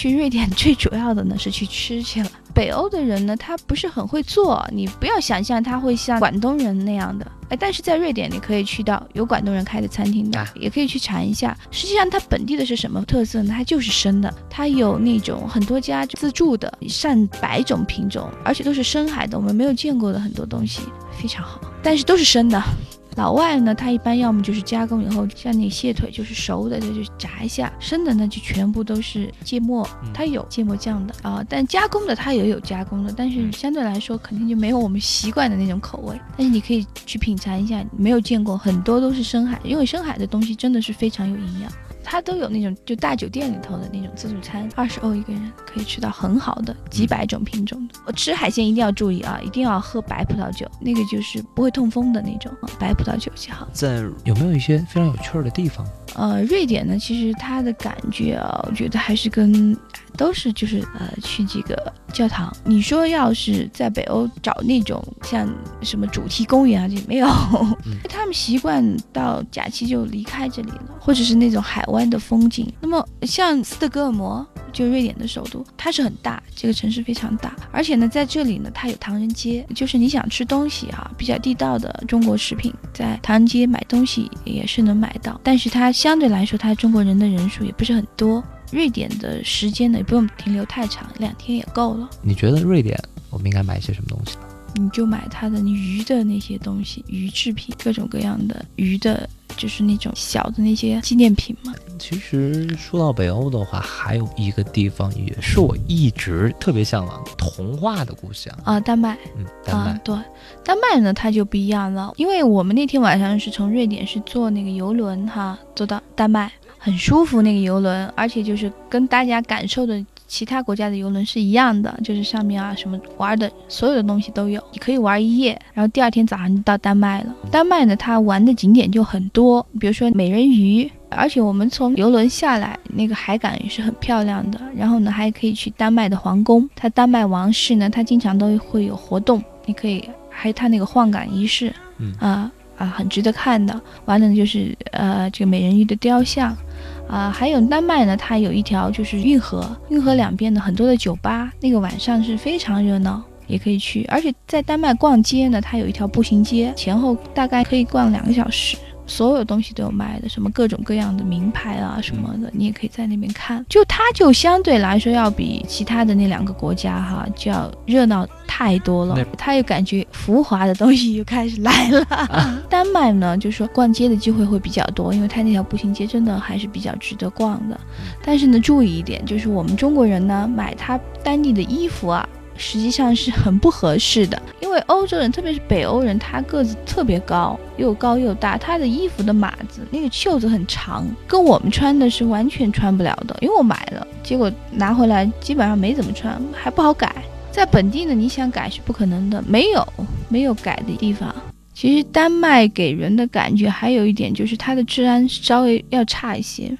去瑞典 最主要的呢是去吃去了。北欧的人呢，他不是很会做，你不要想象他会像广东人那样的。哎，但是在瑞典你可以去到有广东人开的餐厅的，也可以去尝一下。实际上它本地的是什么特色呢？它就是生的，它有那种很多家自助的上百种品种，而且都是深海的，我们没有见过的很多东西，非常好。但是都是生的。老外呢，他一般要么就是加工以后，像那蟹腿就是熟的，他就炸一下；生的呢，就全部都是芥末，它有芥末酱的啊。但加工的它也有加工的，但是相对来说肯定就没有我们习惯的那种口味。但是你可以去品尝一下，没有见过很多都是深海，因为深海的东西真的是非常有营养。它都有那种就大酒店里头的那种自助餐，二十欧一个人可以吃到很好的几百种品种的。我吃海鲜一定要注意啊，一定要喝白葡萄酒，那个就是不会痛风的那种白葡萄酒就好。在有没有一些非常有趣儿的地方？呃，瑞典呢，其实它的感觉啊，我觉得还是跟都是就是呃去几个教堂。你说要是在北欧找那种像什么主题公园啊，就没有。他们习惯到假期就离开这里了，或者是那种海湾的风景。那么像斯德哥尔摩，就瑞典的首都，它是很大，这个城市非常大，而且呢，在这里呢，它有唐人街，就是你想吃东西哈，比较地道的中国食品，在唐人街买东西也是能买到，但是它。相对来说，它中国人的人数也不是很多。瑞典的时间呢，也不用停留太长，两天也够了。你觉得瑞典我们应该买一些什么东西呢？你就买它的鱼的那些东西，鱼制品，各种各样的鱼的，就是那种小的那些纪念品嘛。其实说到北欧的话，还有一个地方也是我一直特别向往，童话的故乡啊，丹麦。嗯，丹麦。对，丹麦呢，它就不一样了，因为我们那天晚上是从瑞典是坐那个游轮哈，坐到丹麦，很舒服那个游轮，而且就是跟大家感受的。其他国家的游轮是一样的，就是上面啊什么玩的所有的东西都有，你可以玩一夜，然后第二天早上就到丹麦了。丹麦呢，它玩的景点就很多，比如说美人鱼，而且我们从游轮下来，那个海港也是很漂亮的。然后呢，还可以去丹麦的皇宫，它丹麦王室呢，它经常都会有活动，你可以还有它那个换岗仪式，啊啊，很值得看的。完了就是呃这个美人鱼的雕像。啊，还有丹麦呢，它有一条就是运河，运河两边的很多的酒吧，那个晚上是非常热闹，也可以去。而且在丹麦逛街呢，它有一条步行街，前后大概可以逛两个小时。所有东西都有卖的，什么各种各样的名牌啊什么的，你也可以在那边看。就它就相对来说要比其他的那两个国家哈就要热闹太多了。它又感觉浮华的东西又开始来了。丹麦呢，就是说逛街的机会会比较多，因为它那条步行街真的还是比较值得逛的。但是呢，注意一点，就是我们中国人呢买它当地的衣服啊。实际上是很不合适的，因为欧洲人，特别是北欧人，他个子特别高，又高又大，他的衣服的码子那个袖子很长，跟我们穿的是完全穿不了的。因为我买了，结果拿回来基本上没怎么穿，还不好改。在本地呢，你想改是不可能的，没有没有改的地方。其实丹麦给人的感觉还有一点就是它的治安稍微要差一些。